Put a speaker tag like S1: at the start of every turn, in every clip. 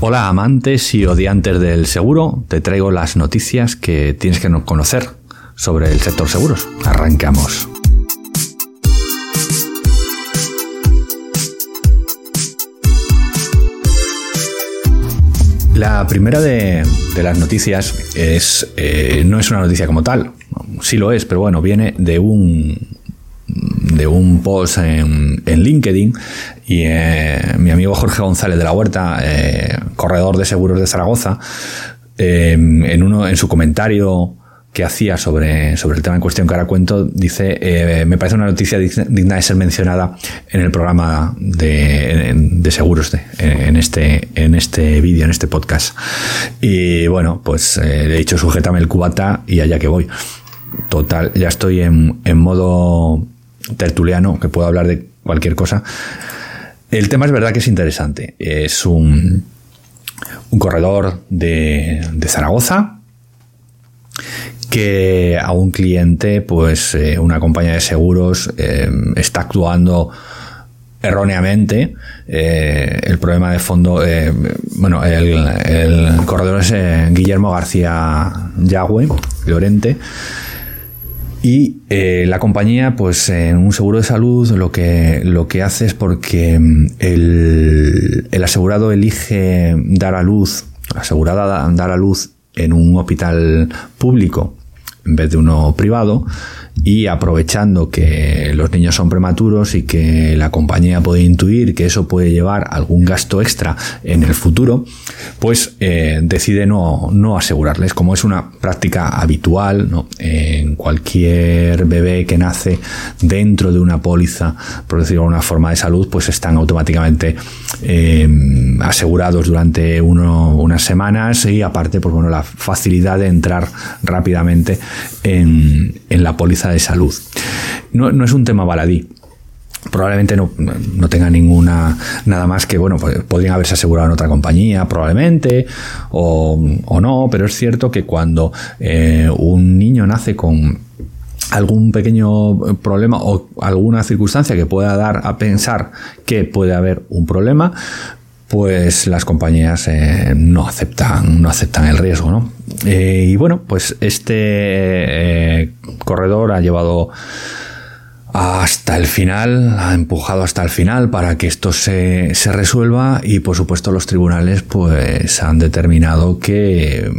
S1: Hola amantes y odiantes del seguro, te traigo las noticias que tienes que conocer sobre el sector seguros. Arrancamos. La primera de, las noticias es eh, no es una noticia como tal, sí lo es, pero bueno, viene de un de un post en, LinkedIn y eh, mi amigo Jorge González de la Huerta, eh, corredor de seguros de Zaragoza, eh, en, uno, en su comentario que hacía sobre, sobre el tema en cuestión que ahora cuento, dice, me parece una noticia digna de ser mencionada en el programa de, seguros en este, en este vídeo, en este podcast. Y bueno, pues le he dicho, sujétame el cubata y allá que voy. Total, ya estoy en, en modo tertuliano que puedo hablar de cualquier cosa. El tema es verdad que es interesante. Es un, un corredor de, Zaragoza que a un cliente, pues eh, una compañía de seguros eh, está actuando erróneamente. Eh, el problema de fondo, bueno, el, el, corredor es Guillermo García Yagüe, Llorente y eh, la compañía, pues en un seguro de salud, lo que, lo que hace es porque mm, el, asegurado elige dar a luz, asegurada dar a luz en un hospital público en vez de uno privado, y aprovechando que los niños son prematuros y que la compañía puede intuir que eso puede llevar algún gasto extra en el futuro, pues eh, decide no, no, asegurarles, como es una práctica habitual en cualquier bebé que nace dentro de una póliza, por decirlo de una forma de salud, pues están automáticamente em, asegurados durante unas semanas y aparte, pues bueno, la facilidad de entrar rápidamente en, en la póliza de salud. No, no es un tema baladí, probablemente no, no, tenga ninguna nada más que bueno pues podrían haberse asegurado en otra compañía probablemente o, o no pero es cierto que cuando eh, un niño nace con algún pequeño problema o alguna circunstancia que pueda dar a pensar que puede haber un problema pues las compañías eh, no aceptan no aceptan el riesgo ¿no? Eh, y bueno pues este corredor ha llevado hasta el final, ha empujado hasta el final para que esto se, se, resuelva y por supuesto los tribunales pues han determinado que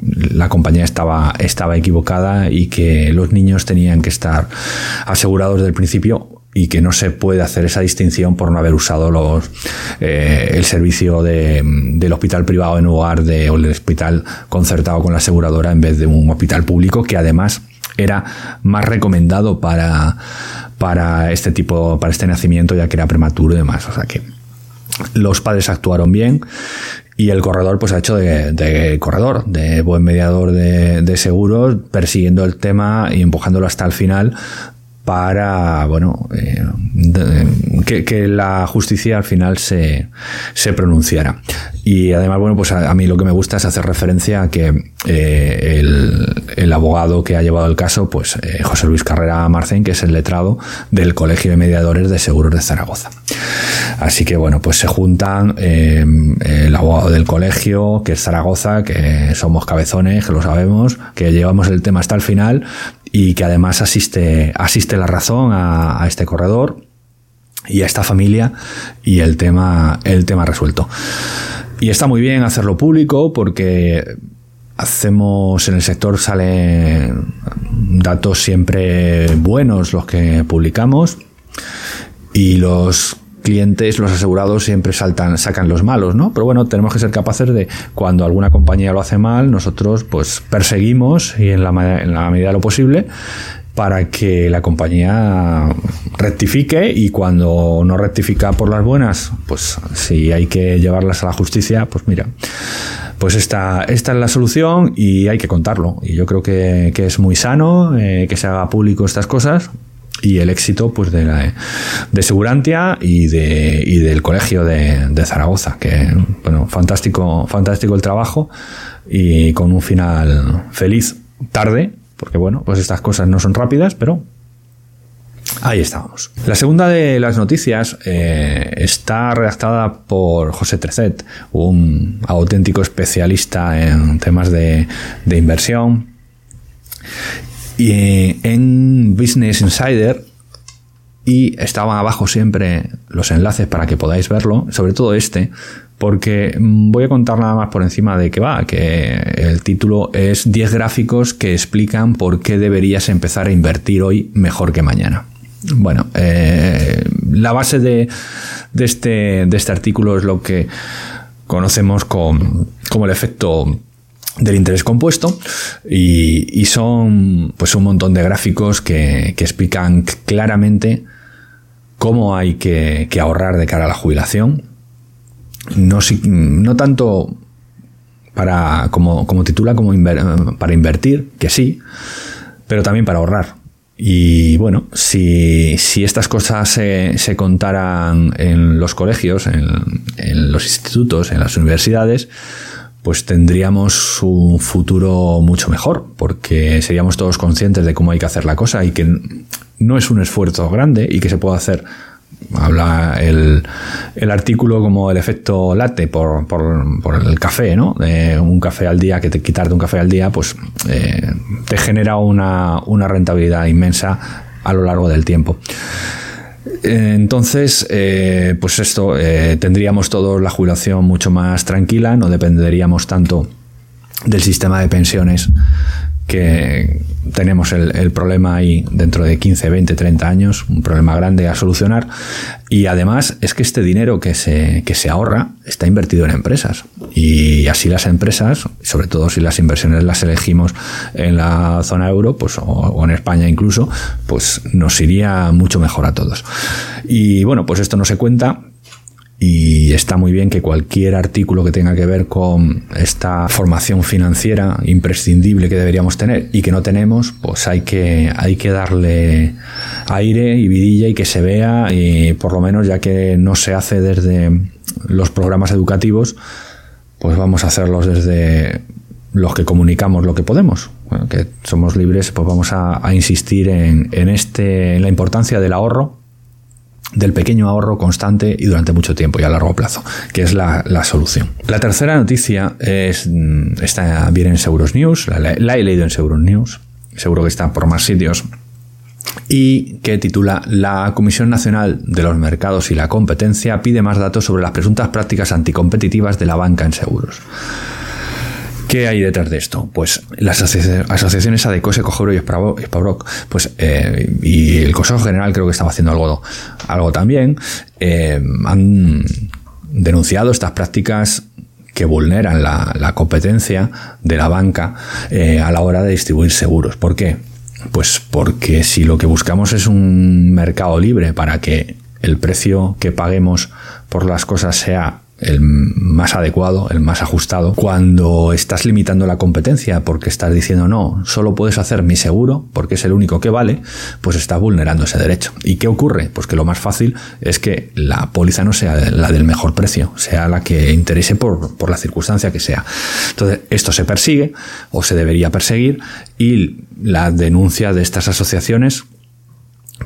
S1: la compañía estaba, estaba equivocada y que los niños tenían que estar asegurados desde el principio y que no se puede hacer esa distinción por no haber usado los, eh, el servicio de, del hospital privado en lugar de o el hospital concertado con la aseguradora en vez de un hospital público que además era más recomendado para, para este tipo, para este nacimiento ya que era prematuro y demás. O sea que los padres actuaron bien y el corredor pues ha hecho de, corredor, de buen mediador de, seguros, persiguiendo el tema y empujándolo hasta el final para, bueno, eh, que, la justicia al final se, se, pronunciara. Y además, bueno, pues a, mí lo que me gusta es hacer referencia a que eh, el, el, abogado que ha llevado el caso, pues eh, José Luis Carrera Marcén, que es el letrado del Colegio de Mediadores de Seguros de Zaragoza. Así que, bueno, pues se juntan el abogado del colegio, que es Zaragoza, que somos cabezones, que lo sabemos, que llevamos el tema hasta el final y que además asiste, asiste la razón a, este corredor y a esta familia y el tema, el tema resuelto. Y está muy bien hacerlo público porque hacemos en el sector salen datos siempre buenos los que publicamos y los clientes, los asegurados siempre saltan, sacan los malos, ¿no? Pero bueno, tenemos que ser capaces de, cuando alguna compañía lo hace mal, nosotros pues perseguimos y en la, en la medida de lo posible para que la compañía rectifique y cuando no rectifica por las buenas, pues si hay que llevarlas a la justicia, pues mira, pues esta, esta es la solución y hay que contarlo. Y yo creo que, es muy sano eh, que se haga público estas cosas y el éxito pues de, la, de Segurantia y, de, y del colegio de, de, Zaragoza que bueno fantástico fantástico el trabajo y con un final feliz tarde porque bueno pues estas cosas no son rápidas pero Ahí estábamos. La segunda de las noticias eh, está redactada por José Trecet, un auténtico especialista en temas de, inversión. Y en Business Insider y estaban abajo siempre los enlaces para que podáis verlo, sobre todo este, porque voy a contar nada más por encima de que va, que el título es 10 gráficos que explican por qué deberías empezar a invertir hoy mejor que mañana. Bueno, eh, la base de, este, de este artículo es lo que conocemos como el efecto del interés compuesto y, son pues un montón de gráficos que, explican claramente cómo hay que, ahorrar de cara a la jubilación. No, tanto para, como titula, como para invertir, que sí, pero también para ahorrar. Y bueno, si, estas cosas se, se, contaran en los colegios, en, los institutos, en las universidades, pues tendríamos un futuro mucho mejor, porque seríamos todos conscientes de cómo hay que hacer la cosa y que no es un esfuerzo grande y que se puede hacer habla el, el, artículo como el efecto latte por, por, el café, ¿no? un café al día, que te quitarte un café al día, pues eh, te genera una, una, rentabilidad inmensa a lo largo del tiempo. Entonces, eh, pues esto, eh, tendríamos todos la jubilación mucho más tranquila, no dependeríamos tanto del sistema de pensiones que tenemos el, problema ahí dentro de 15, 20, 30 años, un problema grande a solucionar. Y además es que este dinero que se, que se ahorra está invertido en empresas. Y así las empresas, sobre todo si las inversiones las elegimos en la zona euro, pues, o, en España incluso, pues nos iría mucho mejor a todos. Y bueno, pues esto no se cuenta, y está muy bien que cualquier artículo que tenga que ver con esta formación financiera imprescindible que deberíamos tener y que no tenemos, pues hay que, hay que darle aire y vidilla y que se vea y por lo menos ya que no se hace desde los programas educativos, pues vamos a hacerlos desde los que comunicamos lo que podemos. que somos libres, pues vamos a, a insistir en, en, este, en la importancia del ahorro del pequeño ahorro constante y durante mucho tiempo y a largo plazo, que es la, solución. La tercera noticia es, mm, está bien en Seguros News, la, he leído en Seguros News, seguro que está por más sitios, y que titula La Comisión Nacional de los Mercados y la Competencia pide más datos sobre las presuntas prácticas anticompetitivas de la banca en seguros. ¿Qué hay detrás de esto? Pues las asociaciones ADECOSE, Cojero y Spabroc, pues, eh, y el Consejo General creo que estaba haciendo algo, algo también, eh, han denunciado estas prácticas que vulneran la, competencia de la banca eh, a la hora de distribuir seguros. ¿Por qué? Pues porque si lo que buscamos es un mercado libre para que el precio que paguemos por las cosas sea el más adecuado, el más ajustado. Cuando estás limitando la competencia porque estás diciendo no, solo puedes hacer mi seguro porque es el único que vale, pues estás vulnerando ese derecho. ¿Y qué ocurre? Pues que lo más fácil es que la póliza no sea la del mejor precio, sea la que interese por, por la circunstancia que sea. Entonces, esto se persigue o se debería perseguir y la denuncia de estas asociaciones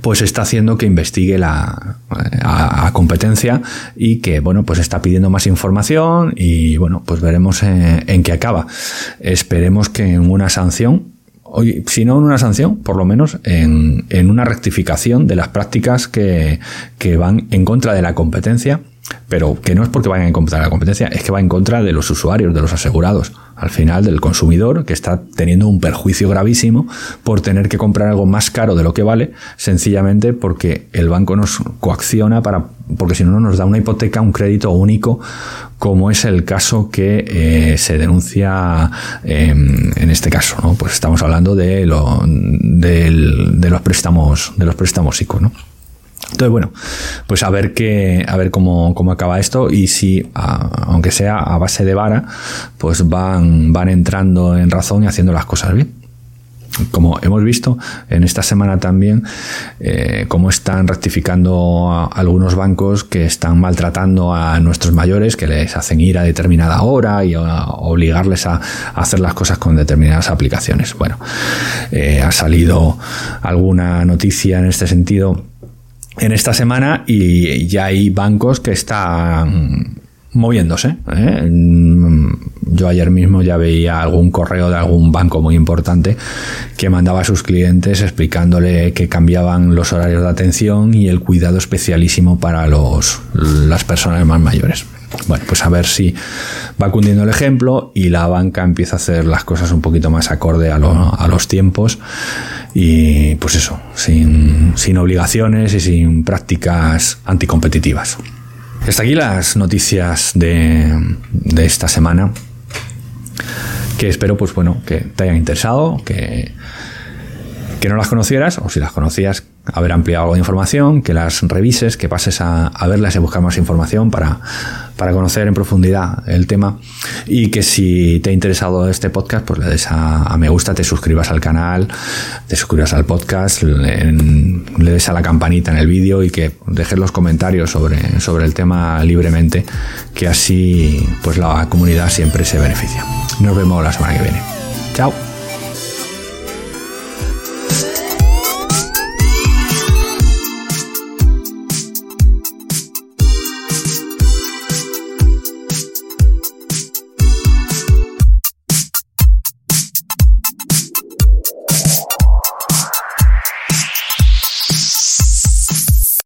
S1: pues está haciendo que investigue la a, competencia y que bueno pues está pidiendo más información y bueno pues veremos en, qué acaba. Esperemos que en una sanción si no en una sanción, por lo menos en, en una rectificación de las prácticas que, que, van en contra de la competencia pero que no es porque vayan en contra de la competencia, es que va en contra de los usuarios, de los asegurados, al final del consumidor que está teniendo un perjuicio gravísimo por tener que comprar algo más caro de lo que vale, sencillamente porque el banco nos coacciona para, porque si no nos da una hipoteca, un crédito único, como es el caso que eh, se denuncia en este caso, ¿no? Pues estamos hablando de, lo, de los préstamos, de los préstamos ICO, ¿no? Entonces, bueno, pues a ver qué, a ver cómo, cómo acaba esto y si, aunque sea a base de vara, pues van, van entrando en razón y haciendo las cosas bien. como hemos visto en esta semana también, eh, cómo están rectificando algunos bancos que están maltratando a nuestros mayores, que les hacen ir a determinada hora y a obligarles a, hacer las cosas con determinadas aplicaciones. Bueno, eh, ha salido alguna noticia en este sentido en esta semana y ya hay bancos que están moviéndose. ¿eh? Yo ayer mismo ya veía algún correo de algún banco muy importante que mandaba a sus clientes explicándole que cambiaban los horarios de atención y el cuidado especialísimo para los, las personas más mayores. Bueno, pues a ver si va cundiendo el ejemplo y la banca empieza a hacer las cosas un poquito más acorde a, los tiempos y pues eso, sin, sin obligaciones y sin prácticas anticompetitivas. Hasta aquí las noticias de, de esta semana que espero pues bueno que te hayan interesado que, que no las conocieras o si las conocías haber ampliado algo de información, que las revises, que pases a, verlas y buscar más información para, para, conocer en profundidad el tema y que si te ha interesado este podcast, pues le des a, me gusta, te suscribas al canal, te suscribas al podcast, le, des a la campanita en el vídeo y que dejes los comentarios sobre, sobre el tema libremente, que así pues la comunidad siempre se beneficia. Nos vemos la semana que viene. Chao.